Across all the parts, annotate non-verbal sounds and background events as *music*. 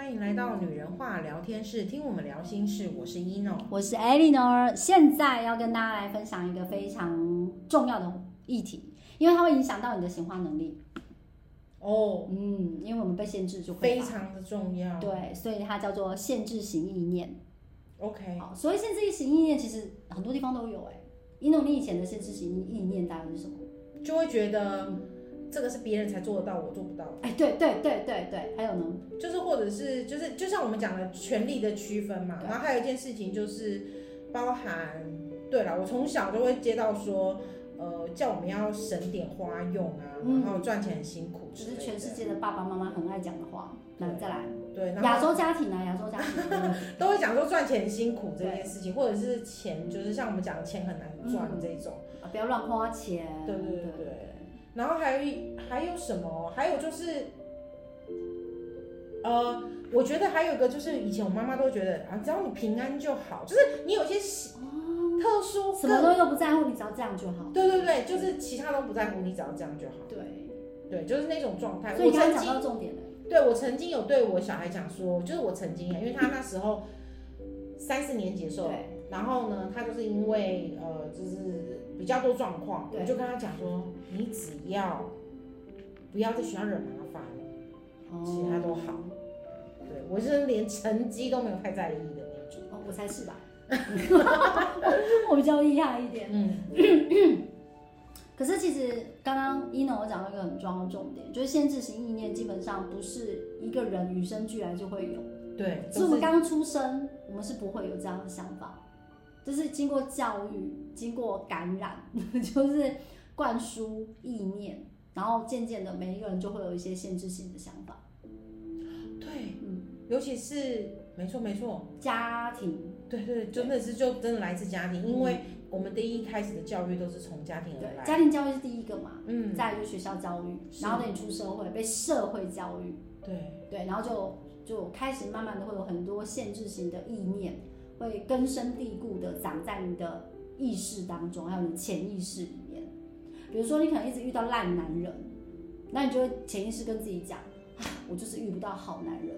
欢迎来到女人话聊天室，听我们聊心事。我是 Eno，我是 Eleanor。现在要跟大家来分享一个非常重要的议题，因为它会影响到你的显化能力。哦，嗯，因为我们被限制就非常的重要。对，所以它叫做限制型意念。OK，好，所以限制型意念其实很多地方都有哎。Eno，你以前的限制型意念大概是什么？就会觉得这个是别人才做得到，我做不到。哎，对对对对对，还有呢，就是或者是就是就像我们讲的权力的区分嘛，然后还有一件事情就是包含，对了，我从小就会接到说，呃，叫我们要省点花用啊，然后赚钱很辛苦，就是全世界的爸爸妈妈很爱讲的话。来，再来，对，亚洲家庭啊，亚洲家庭 *laughs* 都会讲说赚钱很辛苦这件事情，或者是钱，就是像我们讲的钱很难赚这种。啊不要乱花钱。对对对对。然后还有还有什么？还有就是，呃，我觉得还有一个就是，以前我妈妈都觉得啊，只要你平安就好，就是你有些特殊，什么东西都不在乎，你只要这样就好。对对对，就是其他都不在乎，你只要这样就好。对对，就是那种状态。所以你刚刚讲到重点了。对，我曾经有对我小孩讲说，就是我曾经，因为他那时候三四年级的时候，然后呢，他就是因为呃，就是比较多状况，我就跟他讲说，你只要不要在学校惹麻烦，哦、其他都好。对，我是连成绩都没有太在意的那种。哦，我才是吧，*laughs* 我比较厉害一点。嗯。*coughs* 可是其实刚刚 Eno 我讲到一个很重要的重点，就是限制型意念基本上不是一个人与生俱来就会有，对，是我们刚出生，我们是不会有这样的想法，就是经过教育、经过感染，*laughs* 就是灌输意念，然后渐渐的每一个人就会有一些限制性的想法。对，嗯，尤其是没错没错，家庭，对对，真的是就真的来自家庭，因为。我们第一开始的教育都是从家庭而来，家庭教育是第一个嘛，嗯，再来就是学校教育，然后等你出社会被社会教育，对对，然后就就开始慢慢的会有很多限制性的意念，会根深蒂固的长在你的意识当中，还有你潜意识里面。比如说你可能一直遇到烂男人，那你就会潜意识跟自己讲，我就是遇不到好男人。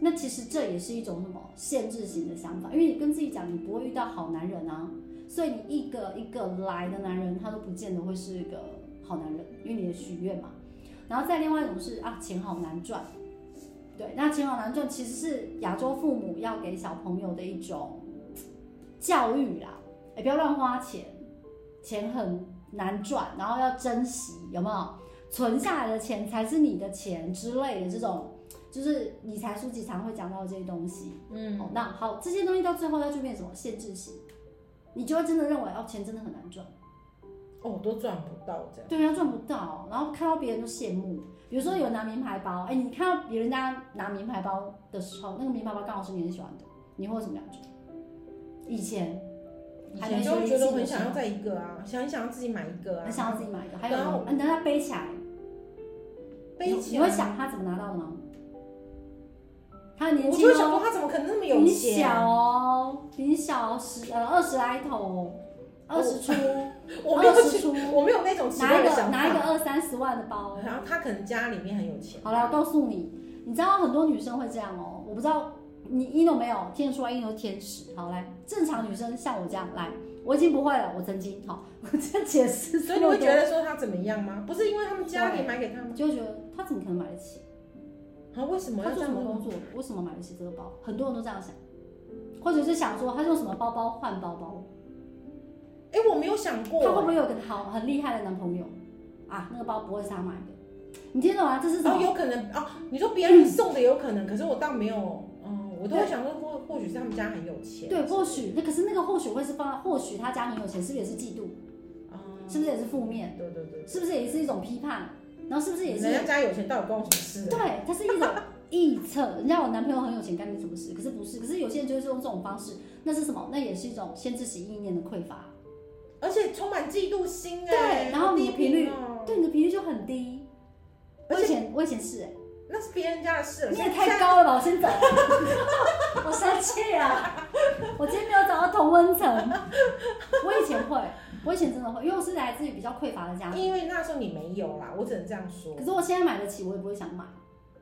那其实这也是一种什么限制型的想法，因为你跟自己讲你不会遇到好男人啊。所以你一个一个来的男人，他都不见得会是一个好男人，因为你的许愿嘛。然后再另外一种是啊，钱好难赚。对，那钱好难赚，其实是亚洲父母要给小朋友的一种教育啦。哎，不要乱花钱，钱很难赚，然后要珍惜，有没有？存下来的钱才是你的钱之类的这种，就是理财书籍常会讲到的这些东西。嗯，好，那好，这些东西到最后要就变什么？限制型。你就会真的认为哦，钱真的很难赚，哦，都赚不到这样。对啊，赚不到，然后看到别人都羡慕。比如说有拿名牌包，哎，你看到别人家拿名牌包的时候，那个名牌包刚好是你很喜欢的，你会有什么感觉？以前，以前就会觉得我很想要再一个啊，想想要自己买一个啊，很想要自己买一个。还有，你等他背起来，背起来，你会想他怎么拿到的吗？他年轻，我就想说他怎么可能那么有钱？比你小哦，比你小十呃二十来头，二十出，*laughs* 我没有出，我没有那种拿一个拿一个二三十万的包，然后他可能家里面很有钱。好了，我告诉你，你知道很多女生会这样哦，我不知道你 Eno 没有听得出来 Eno 是天使。好来，正常女生像我这样来，我已经不会了，我曾经好，*laughs* 我这样解释。所以你会觉得说他怎么样吗？不是因为他们家里买给他们，就会觉得他怎么可能买得起？他为什么？他做什么工作？为什么买得起这个包？很多人都这样想，或者是想说他用什么包包换包包？哎，我没有想过，他会不会有个好很厉害的男朋友啊？那个包不会是他买的？你听懂吗？这是什么？哦，有可能啊。你说别人送的有可能，可是我倒没有。嗯，我都会想说，或或许是他们家很有钱。对，或许那可是那个或许会是放，或许他家很有钱，是不是也是嫉妒？啊，是不是也是负面？对对对，是不是也是一种批判？然后是不是也是人家家有钱，到底关我什么事？对，它是一种臆测。人家我男朋友很有钱，干你什么事？可是不是，可是有些人就是用这种方式，那是什么？那也是一种限制型意念的匮乏，而且充满嫉妒心哎。对，然后你的频率，对你的频率就很低。我以前我以前是哎，那是别人家的事了。你也太高了吧！我先走，*laughs* 我生气啊！我今天没有找到同温层。我以前会。我以前真的会，因为我是来自于比较匮乏的家庭。因为那时候你没有啦，我只能这样说。可是我现在买得起，我也不会想买。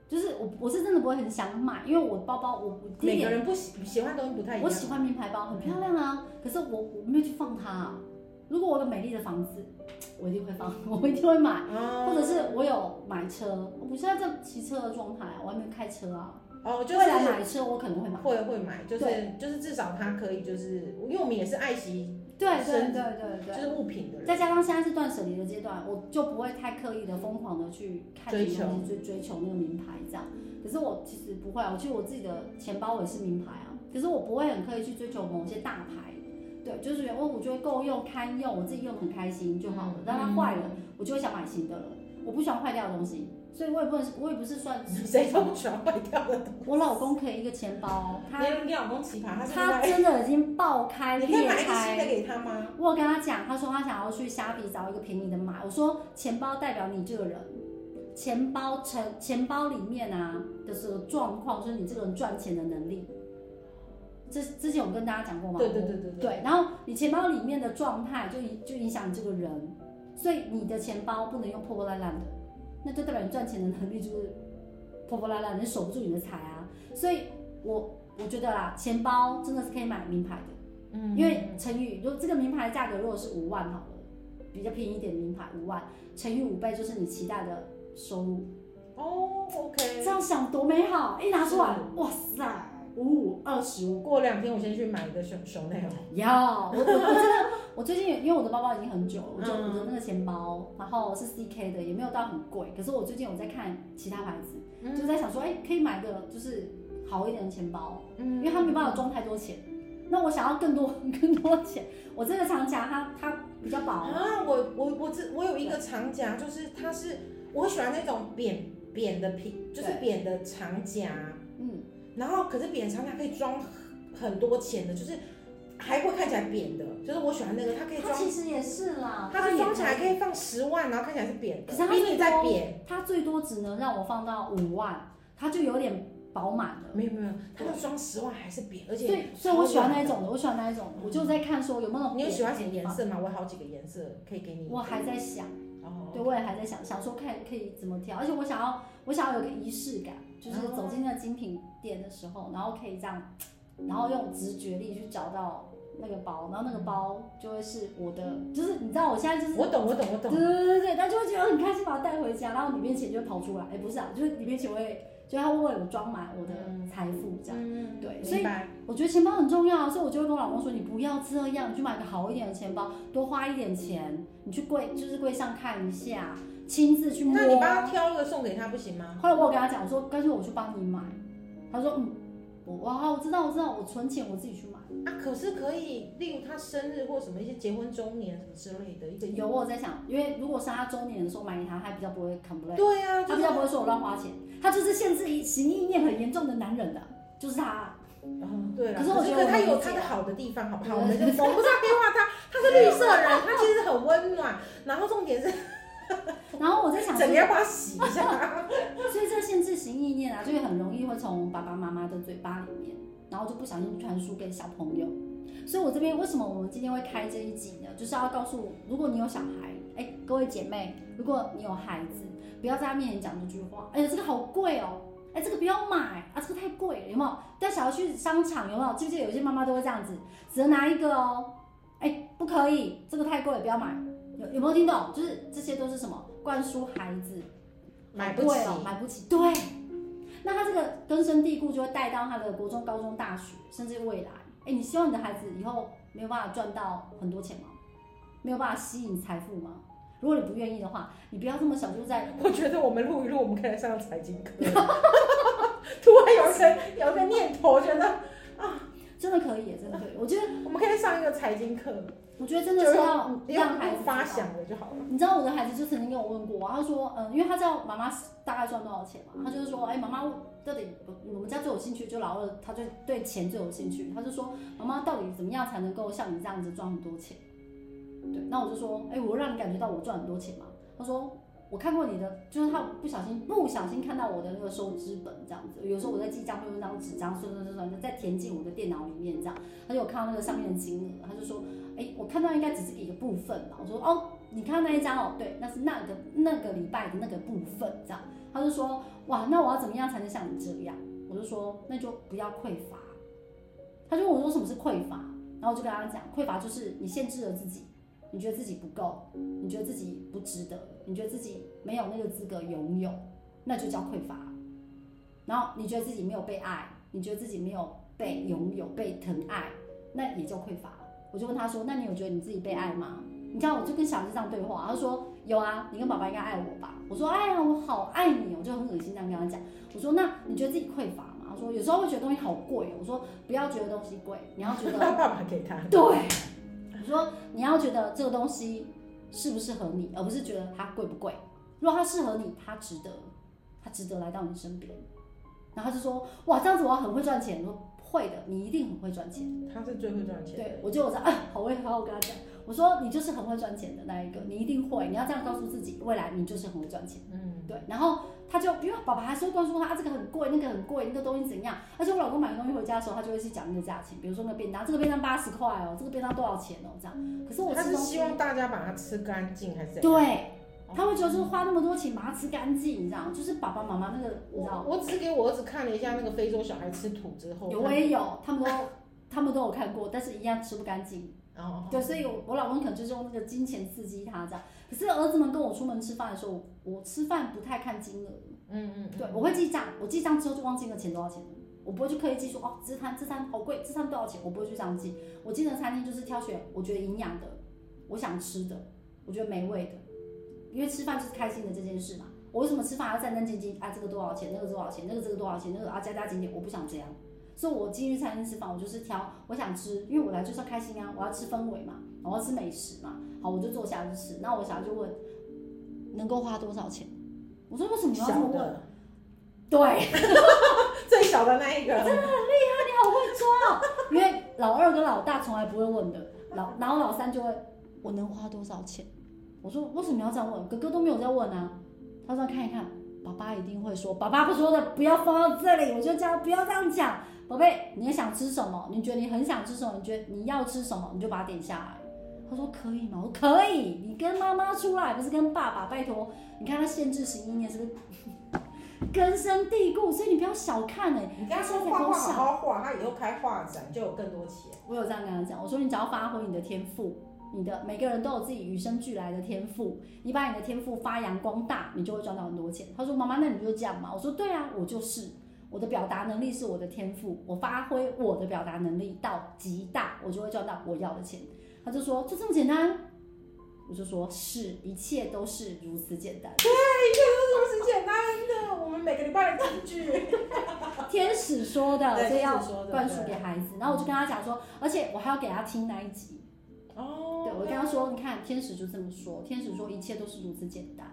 就是我我是真的不会很想买，因为我包包我每个人不喜喜欢的东西不太一样。我喜欢名牌包，很漂亮啊，可是我我没有去放它啊。如果我有美丽的房子，*tsk* 我一定会放，*laughs* 我一定会买，哦、或者是我有买车，我不现在在骑车的状态，我还没开车啊。哦，就是未来买车我可能会买，会会买，就是就是至少它可以就是，因为我们也是爱惜，对对对对对，就是物品的人。再加上现在是断舍离的阶段，我就不会太刻意的疯狂的去看追求追追求那个名牌这样。可是我其实不会，我其实我自己的钱包也是名牌啊，可是我不会很刻意去追求某些大牌。对，就是我我觉得够用、堪用，我自己用很开心就好了。但它坏了，我就会想买新的了。我不喜欢坏掉的东西，所以我也不能，我也不是算谁都不喜欢坏掉的东西。我老公可以一个钱包，他你老公奇葩，他他真的已经爆开裂开。你可以买一个新的给他吗？我有跟他讲，他说他想要去虾皮找一个便宜的买。我说钱包代表你这个人，钱包成钱包里面啊的这个状况，就是你这个人赚钱的能力。这之前我跟大家讲过吗？对对对对对。对，然后你钱包里面的状态就影就影响你这个人，所以你的钱包不能用破破烂烂的，那就代表你赚钱的能力就是破破烂烂，你守不住你的财啊。所以我我觉得啦，钱包真的是可以买名牌的，嗯，因为乘以如果这个名牌的价格如果是五万好了，比较便宜一点的名牌五万乘以五倍就是你期待的收入。哦，OK，这样想多美好，一拿出来，哇塞！五五二十五，过两天我先去买一个熊熊那种。要，我我我真的，我最近因为我的包包已经很久了，我就我的那个钱包，然后是 CK 的，也没有到很贵。可是我最近有在看其他牌子，嗯、就在想说，哎、欸，可以买个就是好一点的钱包，嗯，因为它没办法装太多钱。那我想要更多 *laughs* 更多钱，我这个长夹它它比较薄啊。我我我这我有一个长夹，就是它是我喜欢那种扁扁的皮，就是扁的长夹，嗯。然后，可是扁长夹可以装很多钱的，就是还会看起来扁的，就是我喜欢那个，它可以装。它其实也是啦，它是装起来可以放十万，然后看起来是扁的。可是它比你在扁，它最多只能让我放到五万，它就有点饱满了。没有没有，它要装十万还是扁，而且对，所以我喜欢那一种的，我喜欢那一种的。我就在看说有没有。你有喜欢什么颜色吗？我有好几个颜色可以给你。我还在想，对，我也还在想，想说看可以怎么挑，而且我想要，我想要有个仪式感。就是走进那精品店的时候，然后可以这样，然后用直觉力去找到那个包，然后那个包就会是我的，就是你知道我现在就是我懂我懂我懂，对对对对，他就会觉得很开心，把它带回家，然后里面钱就会跑出来，哎，不是啊，就是里面钱会，就他会为我装满我的财富这样，嗯、对，所以我觉得钱包很重要，所以我就会跟我老公说，你不要这样，你去买个好一点的钱包，多花一点钱，你去柜就是柜上看一下。亲自去摸，那你帮他挑一个送给他不行吗？后来我有跟他讲，我说干脆我去帮你买。他说嗯，我哇，我知道我知道，我存钱我自己去买。啊，可是可以，例如他生日或什么一些结婚周年什么之类的一个。有我在想，因为如果是他周年的时候买给他，他比较不会 complain。对啊，他比较不会说我乱花钱，他就是限制一行意念很严重的男人的，就是他。嗯，对了。可是我觉得他有他的好的地方，好不好？我们就我不知道黑化他，他是绿色人，他其实很温暖，然后重点是。*laughs* 然后我在想，整天要把它洗一下。*laughs* 所以这个限制型意念啊，就会很容易会从爸爸妈妈的嘴巴里面，然后就不小心传输给小朋友。所以我这边为什么我们今天会开这一集呢？就是要告诉，如果你有小孩，哎，各位姐妹，如果你有孩子，不要在他面前讲这句话。哎呀，这个好贵哦，哎，这个不要买啊，这个太贵了，有没有？带小孩去商场，有没有？记不记得有些妈妈都会这样子，只能拿一个哦，哎，不可以，这个太贵了，不要买。有有没有听懂？就是这些都是什么？灌输孩子买不起，买不起。对，那他这个根深蒂固，就会带到他的国中、高中、大学，甚至未来。哎，你希望你的孩子以后没有办法赚到很多钱吗？没有办法吸引财富吗？如果你不愿意的话，你不要这么小就在。*laughs* 我觉得我们录一录，我们可以来上财经课。*laughs* 突然有一个有一个念头，我觉得啊，真的可以，真的可以。我觉得我们可以上一个财经课。我觉得真的是要让孩子发想的就好了。你知道我的孩子就曾经跟我问过，他说，嗯，因为他知道妈妈大概赚多少钱嘛，他就是说，哎，妈妈到底我们家最有兴趣就老二，他就对钱最有兴趣，他就说，妈妈到底怎么样才能够像你这样子赚很多钱？对，那我就说，哎，我让你感觉到我赚很多钱嘛？他说，我看过你的，就是他不小心不小心看到我的那个收支本这样子，有时候我在记账会用那张纸张算算算算，再填进我的电脑里面这样，他就看到那个上面的金额，他就说。哎，我看到应该只是一个部分吧。我说哦，你看到那一张哦，对，那是那个那个礼拜的那个部分，这样。他就说，哇，那我要怎么样才能像你这样？我就说，那就不要匮乏。他就问我说，什么是匮乏？然后我就跟他讲，匮乏就是你限制了自己，你觉得自己不够，你觉得自己不值得，你觉得自己没有那个资格拥有，那就叫匮乏。然后你觉得自己没有被爱，你觉得自己没有被拥有、被疼爱，那也叫匮乏。我就问他说，那你有觉得你自己被爱吗？你知道，我就跟小孩子这样对话，他说有啊，你跟爸爸应该爱我吧？我说哎呀，我好爱你，我就很恶心这样跟他讲。我说那你觉得自己匮乏吗？他说有时候会觉得东西好贵。我说不要觉得东西贵，你要觉得 *laughs* 爸爸给他。对，我说你要觉得这个东西适不适合你，而不是觉得它贵不贵。如果它适合你，它值得，它值得来到你身边。然后他就说哇，这样子我很会赚钱。我说会的，你一定很会赚钱。他是最会赚钱。对，我就我在啊，好会，好好跟他讲。我说你就是很会赚钱的那一个，你一定会，你要这样告诉自己，未来你就是很会赚钱。嗯，对。然后他就因为爸爸还是会告诉他，啊，这个很贵，那个很贵，那个东西怎样？而且我老公买东西回家的时候，他就会去讲那个价钱，比如说那个便当，这个便当八十块哦，这个便当多少钱哦，这样。可是我他是希望大家把它吃干净，还是怎样？对，他会觉得说花那么多钱把它吃干净，你知道？就是爸爸妈妈那个，你知道？我只是给我儿子看了一下那个非洲小孩吃土之后，有我也有，他们都他们都有看过，但是一样吃不干净。哦，对，所以我我老公可能就是用那个金钱刺激他这样。可是儿子们跟我出门吃饭的时候，我吃饭不太看金额。嗯嗯。对，我会记账，我记账之后就忘记那钱多少钱了。我不会去刻意记说哦，这餐这餐好贵，这餐多少钱？我不会去这样记。我记得餐厅就是挑选我觉得营养的，我想吃的，我觉得美味的。因为吃饭就是开心的这件事嘛。我为什么吃饭要战战兢兢？啊，这个多少钱？那个多少钱？那个这个多少钱？那个啊加加减减，我不想这样。所以，我进去餐厅吃饭，我就是挑我想吃，因为我来就是要开心啊，我要吃氛围嘛，我要吃美食嘛。好，我就坐下去吃。那我小孩就问，能够花多少钱？我说为什么你要这么问？的对，*laughs* 最小的那一个，真的很厉害，你好会抓。因为老二跟老大从来不会问的，老然后老三就会，我能花多少钱？我说为什么要这样问？哥哥都没有在问啊。他说看一看，爸爸一定会说，爸爸不说的不要放到这里，我就叫不要这样讲。宝贝，你也想吃什么？你觉得你很想吃什么？你觉得你要吃什么？你就把它点下来。他说可以吗？我说可以。你跟妈妈出来，不是跟爸爸。拜托，你看他限制型意念是不是 *laughs* 根深蒂固？所以你不要小看哎、欸。你跟他说画画好好画，他以后开画展就有更多钱。我有这样跟他讲，我说你只要发挥你的天赋，你的每个人都有自己与生俱来的天赋，你把你的天赋发扬光大，你就会赚到很多钱。他说妈妈，那你就这样嘛。我说对啊，我就是。我的表达能力是我的天赋，我发挥我的表达能力到极大，我就会赚到我要的钱。他就说，就这么简单，我就说是，一切都是如此简单。对，一切都是如此简单的。我们每个礼拜讲句，*laughs* 天使说的，所以要灌输给孩子。然后我就跟他讲说，而且我还要给他听那一集。哦。对，我跟他说，你看天使就这么说，天使说一切都是如此简单。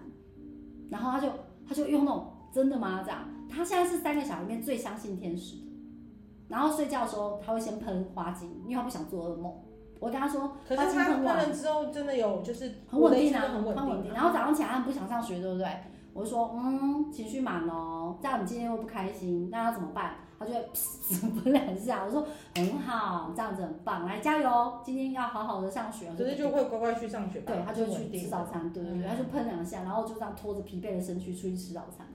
然后他就他就用那种。真的吗？这样，他现在是三个小孩里面最相信天使的。然后睡觉的时候，他会先喷花精，因为他不想做噩梦。我跟他说，可是他喷了之后，真的有就是很稳定啊，很稳定。然后早上起来他不想上学，对不对？我就说，嗯，情绪满哦，这样你今天又不开心，那要怎么办？他就会喷两下。我说很好，这样子很棒，来加油，今天要好好的上学。可是就会乖乖去上学。对，他就去吃早餐，对对对，他就喷两下，然后就这样拖着疲惫的身躯出去吃早餐。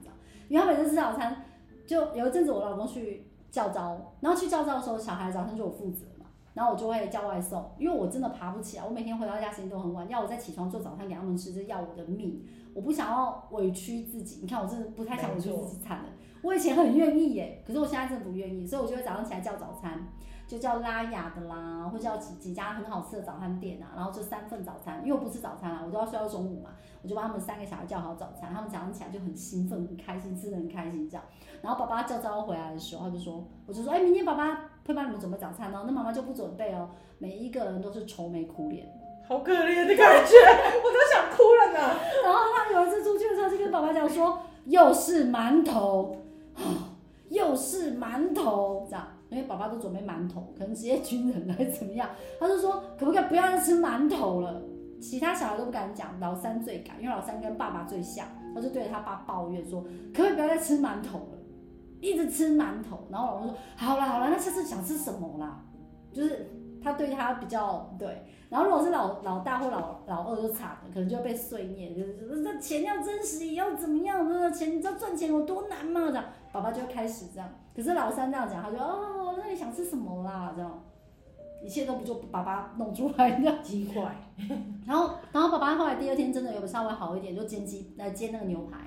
因为他每次吃早餐，就有一阵子我老公去教招，然后去教招的时候，小孩早餐就我负责嘛，然后我就会叫外送，因为我真的爬不起来，我每天回到家时间都很晚，要我再起床做早餐给他们吃，这要我的命，我不想要委屈自己，你看我真的不太想委屈自己惨了，我以前很愿意耶，可是我现在真的不愿意，所以我就会早上起来叫早餐。就叫拉雅的啦，或叫几几家很好吃的早餐店啊，然后就三份早餐，因为我不吃早餐啊，我都要睡到中午嘛，我就帮他们三个小孩叫好早餐，他们早上起来就很兴奋、很开心，吃的很开心这样。然后爸爸叫早回来的时候，他就说，我就说，哎、欸，明天爸爸会帮你们准备早餐哦，那妈妈就不准备哦，每一个人都是愁眉苦脸，好可怜的感觉，*laughs* 我都想哭了呢。然后他有一次出去的时候，就跟爸爸讲说，又是馒头，*sighs* 又是馒头这样。因为爸爸都准备馒头，可能职业军人还是怎么样，他就说可不可以不要再吃馒头了？其他小孩都不敢讲，老三最敢，因为老三跟爸爸最像，他就对着他爸抱怨说，可不可以不要再吃馒头了？一直吃馒头，然后老公说好了好了，那下次想吃什么啦？就是他对他比较对。然后如果是老老大或老老二就惨了，可能就被碎念，就是这钱要珍惜，要怎么样？这个钱你知道赚钱有多难吗？这样，爸爸就开始这样。可是老三这样讲，他就哦，那你想吃什么啦？这样，一切都不就爸爸弄出来的鸡块。然后然后爸爸后来第二天真的有稍微好一点，就煎鸡来煎那个牛排，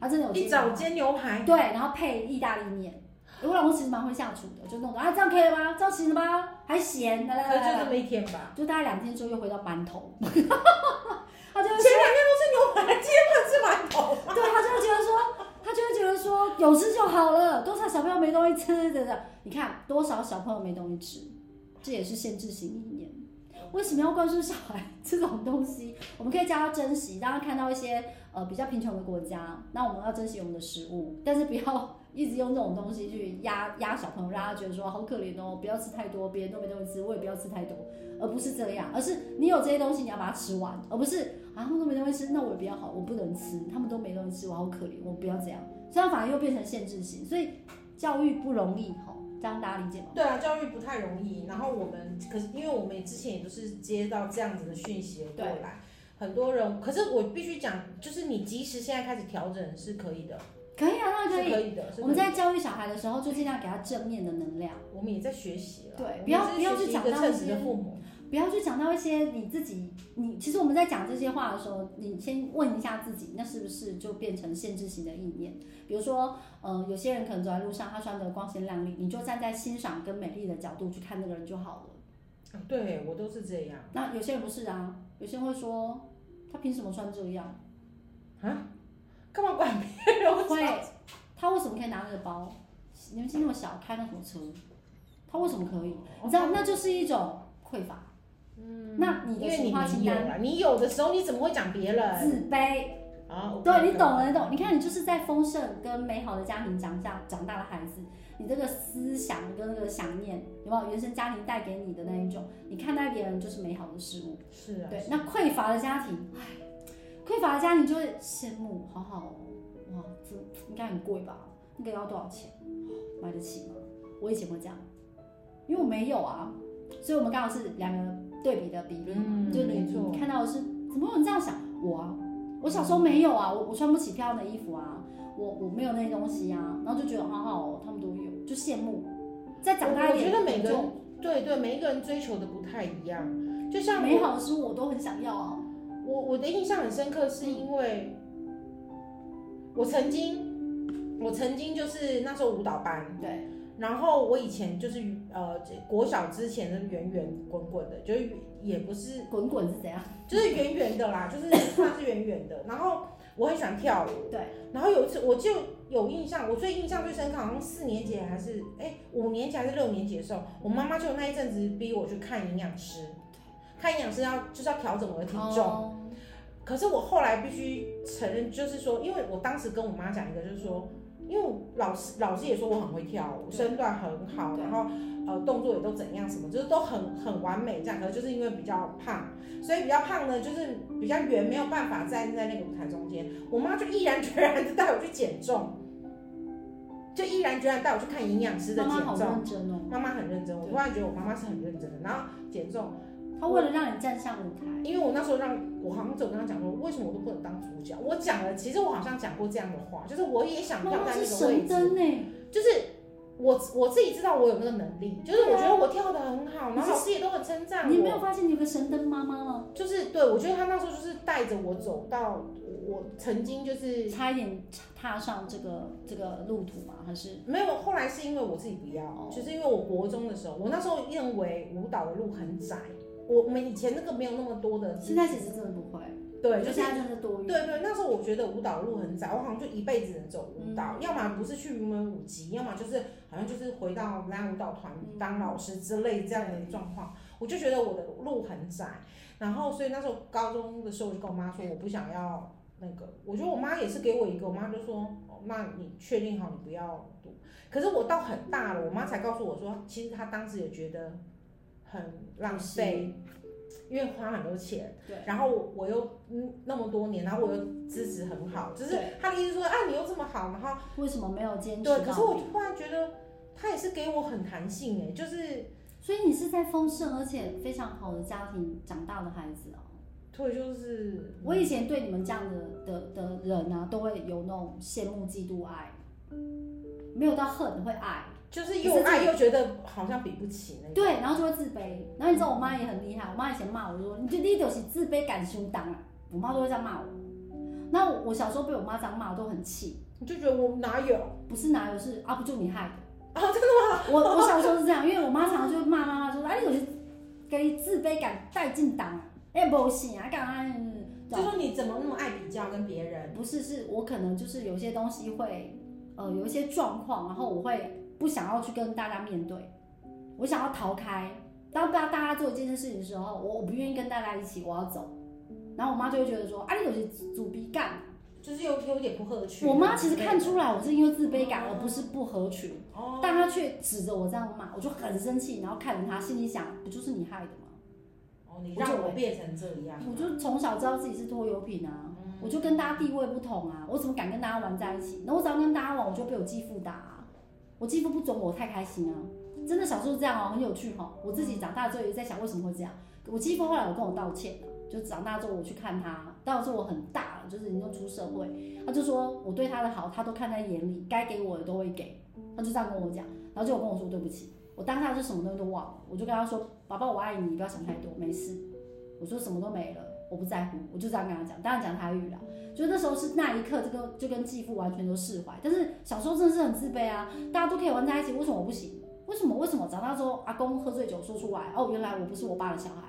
他真的有一早煎牛排，对，然后配意大利面。我老公其实蛮会下厨的，就弄的啊，这样可以了吗？这样行了吗？还咸，来来来，就这么一天吧，就大概两天之后又回到馒头。*laughs* 他就前两天都是牛排，今天吃馒头。对，他就会觉得说，说，有吃就好了，多少小朋友没东西吃，对不对？你看多少小朋友没东西吃，这也是限制性意念。为什么要灌输小孩这种东西？我们可以教他珍惜，让他看到一些呃比较贫穷的国家，那我们要珍惜我们的食物，但是不要。一直用这种东西去压压小朋友，让他觉得说好可怜哦，不要吃太多，别人都没东西吃，我也不要吃太多，而不是这样，而是你有这些东西，你要把它吃完，而不是啊他们都没东西吃，那我也比较好，我不能吃，他们都没东西吃，我好可怜，我不要这样，这样反而又变成限制性，所以教育不容易哈，这样大家理解吗？对啊，教育不太容易，然后我们可是因为我们之前也都是接到这样子的讯息过来，很多人，可是我必须讲，就是你即使现在开始调整是可以的。可以啊，那可以。可以的。我们在教育小孩的时候，就尽量给他正面的能量。我们也在学习了。对，不要不要去讲到一些，不要去讲到一些你自己，你其实我们在讲这些话的时候，你先问一下自己，那是不是就变成限制型的意念？比如说，呃，有些人可能走在路上，他穿的光鲜亮丽，你就站在欣赏跟美丽的角度去看那个人就好了。啊，对，我都是这样。那有些人不是啊，有些人会说，他凭什么穿这样？啊？干嘛管别人？会，他为什么可以拿那个包？年纪那么小，开那什么车？他为什么可以？你知道，那就是一种匮乏。嗯。那你的情话清单，你有的时候你怎么会讲别人？自卑。啊。对，你懂了，你懂。你看，你就是在丰盛跟美好的家庭长下长大的孩子，你这个思想跟那个想念，有没有原生家庭带给你的那一种？你看待别人就是美好的事物。是啊。对，那匮乏的家庭，唉。匮乏的家庭就会羡慕，好好哦，哇，这应该很贵吧？那个要多少钱？买得起吗？我以前会这样，因为我没有啊，所以我们刚好是两个对比的比例，嗯、就你你看到的是怎么有人这样想？我啊，我小时候没有啊，我我穿不起漂亮的衣服啊，我我没有那些东西啊，然后就觉得好好哦，他们都有，就羡慕。再长大一点，我觉得每个人对对每一个人追求的不太一样，就像美好的事物我都很想要啊。我我的印象很深刻，是因为我曾经，我曾经就是那时候舞蹈班，对，然后我以前就是呃国小之前的圆圆滚滚的，就是也不是滚滚是怎样，*laughs* 就是圆圆的啦，就是 *laughs* 算是圆圆的。然后我很喜欢跳舞，对。然后有一次我就有印象，我最印象最深刻，好像四年级还是哎五年级还是六年级的时候，我妈妈就那一阵子逼我去看营养师。看营养师要就是要调整我的体重，oh. 可是我后来必须承认，就是说，因为我当时跟我妈讲一个，就是说，因为老师老师也说我很会跳舞，身段很好，然后呃动作也都怎样什么，就是都很很完美这样。可是就是因为比较胖，所以比较胖呢，就是比较圆，没有办法站在那个舞台中间。我妈就毅然决然的带我去减重，就毅然决然带我去看营养师的减重。妈妈好认真哦，妈妈很认真，我突然觉得我妈妈是很认真的，然后减重。他为了让你站上舞台，因为我那时候让我好像总跟他讲说，为什么我都不能当主角？我讲了，其实我好像讲过这样的话，就是我也想要在那个位置，就是我我自己知道我有那个能力，就是我觉得我跳的很好，然后老师也都很称赞我。你没有发现你有个神灯妈妈吗？就是对，我觉得他那时候就是带着我走到我曾经就是差一点踏上这个这个路途嘛，还是没有？后来是因为我自己不要，就是因为我国中的时候，我那时候认为舞蹈的路很窄。我们以前那个没有那么多的，现在其实真的不会。对，就现在真的多。对对，那时候我觉得舞蹈路很窄，我好像就一辈子能走舞蹈，嗯、要么不是去云门舞集，要么就是好像就是回到蓝舞蹈团当老师之类这样的状况。嗯、我就觉得我的路很窄，然后所以那时候高中的时候我就跟我妈说，我不想要那个。我觉得我妈也是给我一个，我妈就说，哦，那你确定好你不要读？可是我到很大了，我妈才告诉我说，其实她当时也觉得。很浪费，因为花很多钱，对，然后我，我又嗯那么多年，然后我又资质很好，就是他的意思说，啊，你又这么好，然后为什么没有坚持？对，可是我突然觉得他也是给我很弹性哎，就是所以你是在丰盛而且非常好的家庭长大的孩子哦。对，就是我以前对你们这样的的的人啊，都会有那种羡慕、嫉妒、爱，没有到恨，会爱，就是又爱又觉得好像比不起那个。对，然后就会自卑。然后你知道我妈也很厉害，我妈以前骂我说：“你就你就是自卑感胸当啊。”我妈都会这样骂我。那我我小时候被我妈这样骂，我都很气。你就觉得我哪有？不是哪有，是啊，不就你害的。啊，真的吗？*laughs* 我我小时候是这样，因为我妈常常就骂妈妈说：“哎，你有些给自卑感带进党啊，哎，不行啊，干嘛？”就说你怎么那么爱比较跟别人？不是，是我可能就是有些东西会，呃，有一些状况，然后我会不想要去跟大家面对，我想要逃开。当大大家做一件事情的时候，我我不愿意跟大家一起，我要走。然后我妈就会觉得说：“啊，你有些主逼干。”就是有有点不合群。我妈其实看出来我是因为自卑感，而不是不合群。哦。但她却指着我这样骂，我就很生气，然后看着她，心里想：不就是你害的吗？哦，你让我变成这样。我就从小知道自己是拖油瓶啊，我就跟大家地位不同啊，我怎么敢跟大家玩在一起？那我只要跟大家玩，我就被我继父打啊。我继父不准我太开心啊，真的小时候这样哦，很有趣哈。我自己长大之后也在想，为什么会这样？我继父后来有跟我道歉。就长大之后，我去看他，到时候我很大了，就是已经出社会，他就说我对他的好，他都看在眼里，该给我的都会给，他就这样跟我讲，然后就跟我说对不起，我当下就什么东西都忘了，我就跟他说，爸爸我爱你，你不要想太多，没事，我说什么都没了，我不在乎，我就这样跟他讲，当然讲台语了，就那时候是那一刻，这个就跟继父完全都释怀，但是小时候真的是很自卑啊，大家都可以玩在一起，为什么我不行？为什么？为什么？长大之后，阿公喝醉酒说出来，哦，原来我不是我爸的小孩，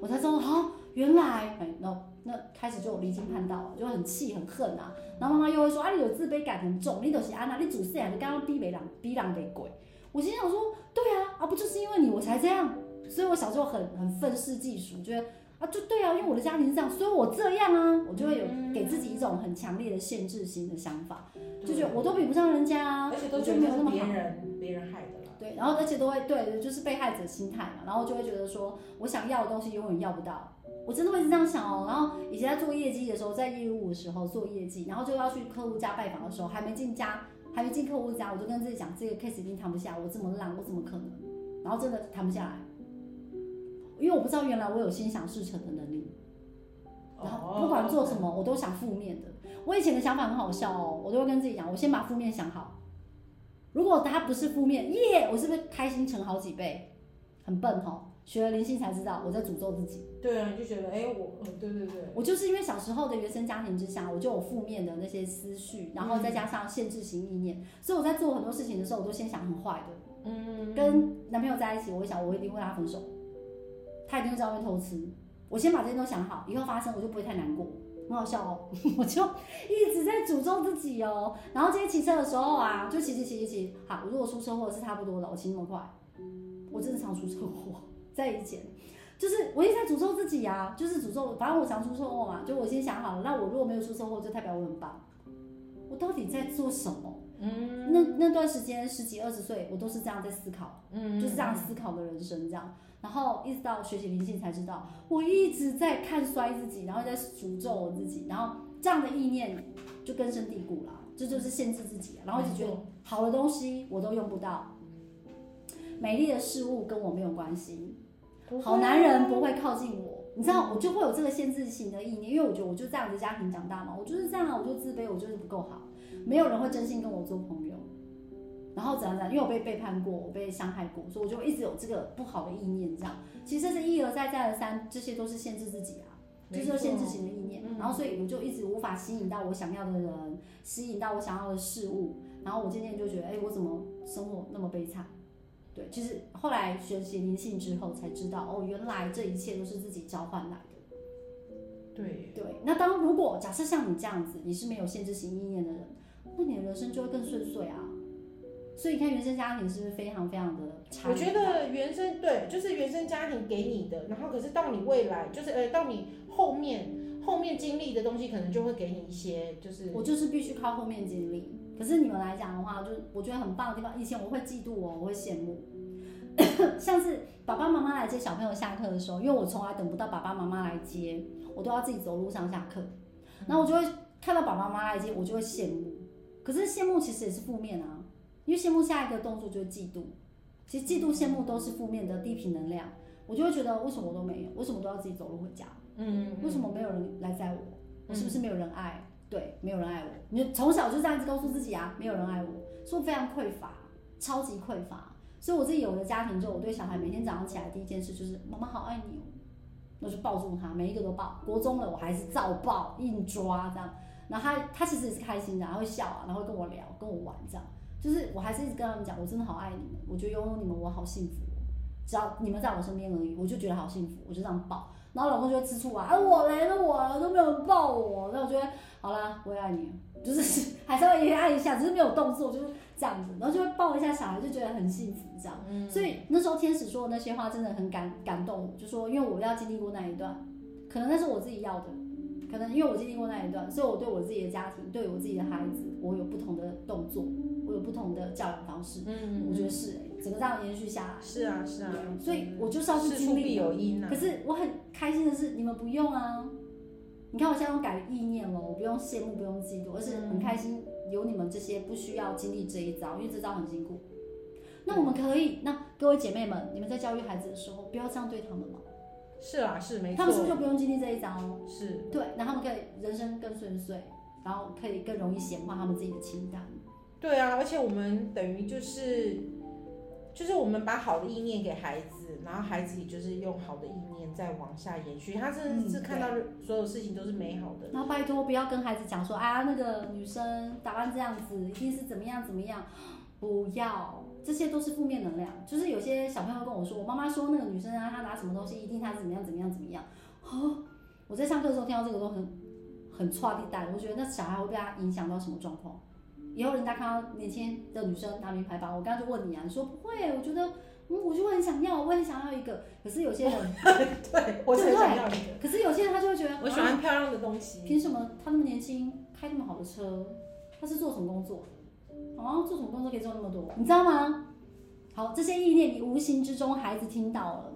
我才知道啊。原来，哎，那那开始就离经叛道了，就很气很恨啊。然后妈妈又会说，啊，你有自卑感很重，你都是安娜，你主事啊，你刚刚逼没人，逼人给鬼。我心想说，对啊，啊不就是因为你我才这样，所以我小时候很很愤世嫉俗，觉得啊就对啊，因为我的家庭是这样，所以我这样啊，我就会有给自己一种很强烈的限制性的想法，就觉得我都比不上人家啊，而且都觉得是别人别人害的了。对，然后而且都会对，就是被害者心态嘛，然后就会觉得说我想要的东西永远要不到。我真的会是这样想哦，然后以前在做业绩的时候，在业务的时候做业绩，然后就要去客户家拜访的时候，还没进家，还没进客户家，我就跟自己讲，这个 case 一定谈不下，我这么烂，我怎么可能？然后真的谈不下来，因为我不知道原来我有心想事成的能力，然后不管做什么，我都想负面的。我以前的想法很好笑哦，我都会跟自己讲，我先把负面想好，如果它不是负面，耶，我是不是开心成好几倍？很笨哦。学了灵性才知道，我在诅咒自己。对啊，你就觉得，哎、欸，我，嗯，对对对，我就是因为小时候的原生家庭之下，我就有负面的那些思绪，然后再加上限制型意念，嗯、所以我在做很多事情的时候，我都先想很坏的。嗯。跟男朋友在一起，我会想，我一定会跟他分手，他一定会在外面偷吃。我先把这些都想好，以后发生我就不会太难过。很好笑哦，*laughs* 我就一直在诅咒自己哦。然后今天骑车的时候啊，就骑骑骑骑骑，好，如果出车祸是差不多的，我骑那么快，我真的常出车祸。在以前，就是我一直在诅咒自己啊，就是诅咒，反正我常出车祸嘛，就我先想好了，那我如果没有出车祸，就代表我很棒。我到底在做什么？嗯，那那段时间十几二十岁，我都是这样在思考，嗯，就是这样思考的人生这样。然后一直到学习灵性才知道，我一直在看衰自己，然后在诅咒我自己，然后这样的意念就根深蒂固了，这就是限制自己，然后一直觉得好的东西我都用不到，美丽的事物跟我没有关系。好男人不会靠近我，你知道，我就会有这个限制性的意念，因为我觉得我就这样的家庭长大嘛，我就是这样啊，我就自卑，我就是不够好，没有人会真心跟我做朋友，然后怎样怎样，因为我被背叛过，我被伤害过，所以我就一直有这个不好的意念，这样，其实这是一而再再而三，这些都是限制自己啊，就是限制型的意念，然后所以我就一直无法吸引到我想要的人，吸引到我想要的事物，然后我渐渐就觉得，哎，我怎么生活那么悲惨？对，其实后来学习灵性之后才知道，哦，原来这一切都是自己召唤来的。对对，那当如果假设像你这样子，你是没有限制型意念的人，那你的人生就会更顺遂啊。所以你看原生家庭是不是非常非常的差？我觉得原生对，就是原生家庭给你的，然后可是到你未来，就是呃，到你后面后面经历的东西，可能就会给你一些，就是我就是必须靠后面经历。可是你们来讲的话，就我觉得很棒的地方。以前我会嫉妒哦，我会羡慕，*coughs* 像是爸爸妈妈来接小朋友下课的时候，因为我从来等不到爸爸妈妈来接，我都要自己走路上下课。然后我就会看到爸爸妈妈来接，我就会羡慕。可是羡慕其实也是负面啊，因为羡慕下一个动作就是嫉妒，其实嫉妒、羡慕都是负面的低频能量。我就会觉得，为什么我都没有？为什么都要自己走路回家？嗯，嗯，为什么没有人来载我？我是不是没有人爱？嗯、对，没有人爱我。你从小就这样子告诉自己啊，没有人爱我，所以我非常匮乏，超级匮乏。所以我自己有了家庭之后，我对小孩每天早上起来第一件事就是妈妈好爱你哦，我就抱住他，每一个都抱。国中了我还是照抱，硬抓这样。然后他他其实也是开心的，他会笑啊，然后跟我聊，跟我玩这样。就是我还是一直跟他们讲，我真的好爱你们，我觉得拥有你们我好幸福。只要你们在我身边而已，我就觉得好幸福，我就这样抱。然后老公就会吃醋啊，啊我来了我了都没有人抱我，那我觉得好啦，我也爱你，就是还是会爱一下，只是没有动作，就是这样子，然后就会抱一下小孩，就觉得很幸福这样。嗯。所以那时候天使说的那些话真的很感感动我，就说因为我要经历过那一段，可能那是我自己要的，可能因为我经历过那一段，所以我对我自己的家庭，对我自己的孩子，我有不同的动作，我有不同的教养方式。嗯，我觉得是、欸。整个这样延续下来，是啊是啊，所以我就是要去经历。有因啊。可是我很开心的是，你们不用啊。你看我现在用改意念了，我不用羡慕，不用嫉妒，而是很开心有你们这些不需要经历这一招，因为这招很辛苦。那我们可以，那各位姐妹们，你们在教育孩子的时候，不要这样对他们吗？是啊，是没错。他们是不是就不用经历这一招？是。对，那他们可以人生更顺遂，然后可以更容易显化他们自己的情感。对啊，而且我们等于就是。就是我们把好的意念给孩子，然后孩子也就是用好的意念再往下延续，他真的是看到所有事情都是美好的。然后拜托不要跟孩子讲说，啊那个女生打扮这样子一定是怎么样怎么样，不要，这些都是负面能量。就是有些小朋友跟我说，我妈妈说那个女生啊，她拿什么东西一定她怎么样怎么样怎么样。哦，我在上课的时候听到这个都很很挫地带，我觉得那小孩会被他影响到什么状况？以后人家看到年轻的女生拿名牌包，我刚刚就问你啊，你说不会，我觉得，嗯，我就会很想要，我也很想要一个。可是有些人，*laughs* 对，我是很想要一个。可是有些人他就会觉得，我喜欢漂亮的东西。凭什么他那么年轻，开那么好的车？他是做什么工作？啊，做什么工作可以做那么多？你知道吗？好，这些意念你无形之中孩子听到了，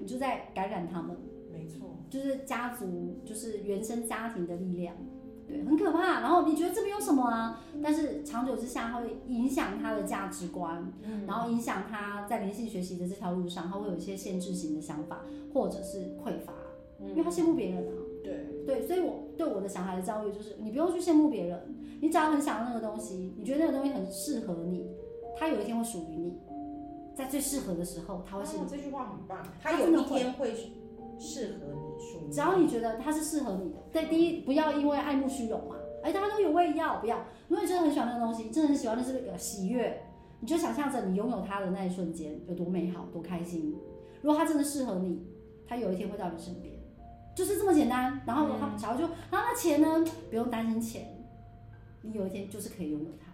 你就在感染他们。没错，就是家族，就是原生家庭的力量。对，很可怕。然后你觉得这边有什么啊？但是长久之下，它会影响他的价值观，嗯，然后影响他在灵性学习的这条路上，他会有一些限制性的想法，或者是匮乏，因为他羡慕别人啊。对对，所以我对我的小孩的教育就是，你不用去羡慕别人，你只要很想要那个东西，你觉得那个东西很适合你，它有一天会属于你，在最适合的时候，它会是。你，这句话很棒，它有一天会适合你。只要你觉得它是适合你的，对，第一不要因为爱慕虚荣嘛，哎，大家都有我也要，不要，如果你真的很喜欢那个东西，真的很喜欢那是那个喜悦，你就想象着你拥有它的那一瞬间有多美好，多开心。如果它真的适合你，它有一天会到你身边，就是这么简单。然后他小孩就，然后，那钱呢？不用担心钱，你有一天就是可以拥有它。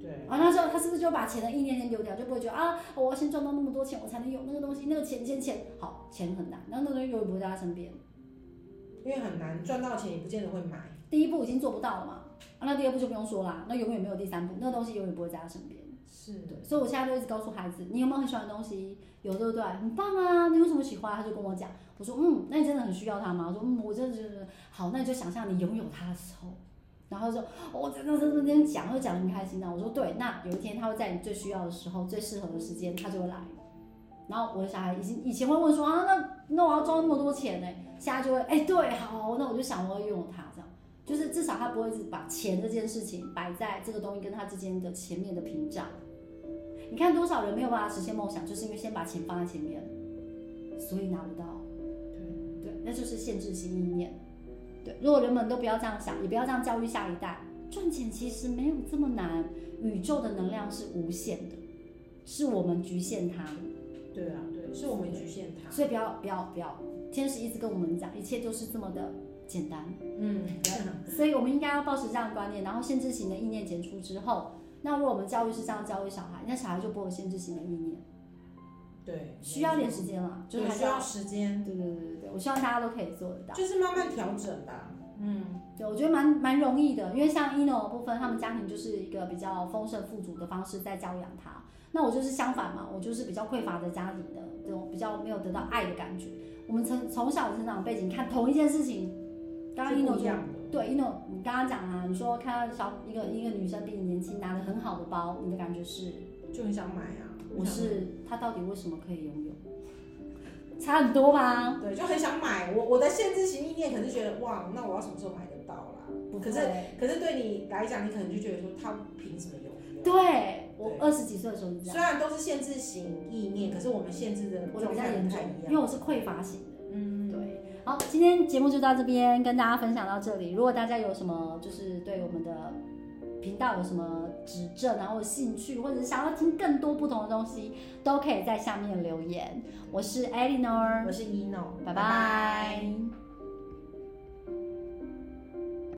对，啊，那时候他是不是就把钱的意念先丢掉，就不会觉得啊，我要先赚到那么多钱，我才能有那个东西，那个钱钱钱，好，钱很难，然后那个东西永远不会在他身边。因为很难赚到钱，也不见得会买。第一步已经做不到了嘛，啊，那第二步就不用说啦，那永远没有第三步，那个东西永远不会在他身边。是的，所以我现在就一直告诉孩子，你有没有很喜欢的东西？有，对不对？很棒啊！你有什么喜欢？他就跟我讲，我说，嗯，那你真的很需要它吗？我说，嗯，我真的觉得好，那你就想象你拥有它的时候，然后说，我真的真的真讲，会讲得很开心的。我说，对，那有一天他会在你最需要的时候，最适合的时间，他就会来。然后我的小孩以前以前会问说啊，那那我要赚那么多钱呢？现在就会哎，对，好，那我就想我要拥有它，这样就是至少他不会一直把钱这件事情摆在这个东西跟他之间的前面的屏障。你看多少人没有办法实现梦想，就是因为先把钱放在前面，所以拿不到。对对，那就是限制性意念。对，如果人们都不要这样想，也不要这样教育下一代，赚钱其实没有这么难。宇宙的能量是无限的，是我们局限它。对啊，对，是我们局限它，所以不要不要不要，天使一直跟我们讲，一切都是这么的简单，嗯，所以我们应该要保持这样的观念，然后限制型的意念减除之后，那如果我们教育是这样教育小孩，那小孩就不会有限制型的意念，对，需要点时间了，就是还需要时间，对对对对对，我希望大家都可以做得到，就是慢慢调整吧，嗯，对，我觉得蛮蛮容易的，因为像 Eno 的部分，他们家庭就是一个比较丰盛富足的方式在教养他。那我就是相反嘛，我就是比较匮乏的家庭的这种比较没有得到爱的感觉。我们从从小的成长背景看同一件事情，刚刚 Eno 讲，对 Eno，你刚刚讲啊，你说看到小一个一个女生比你年轻，拿着很好的包，你的感觉是？就很想买啊。我是他到底为什么可以拥有？差很多吧？对，就很想买。我我的限制型意念可是觉得哇，那我要什么时候买得到啦？可是可是对你来讲，你可能就觉得说他凭什么有？对，我二十几岁的时候是这样。虽然都是限制型意念，可是我们限制的我比较严重，因为我是匮乏型的。嗯，对。好，今天节目就到这边，跟大家分享到这里。如果大家有什么就是对我们的。频道有什么指正，然后兴趣，或者是想要听更多不同的东西，都可以在下面留言。我是 Eleanor，我是 Eno，拜拜。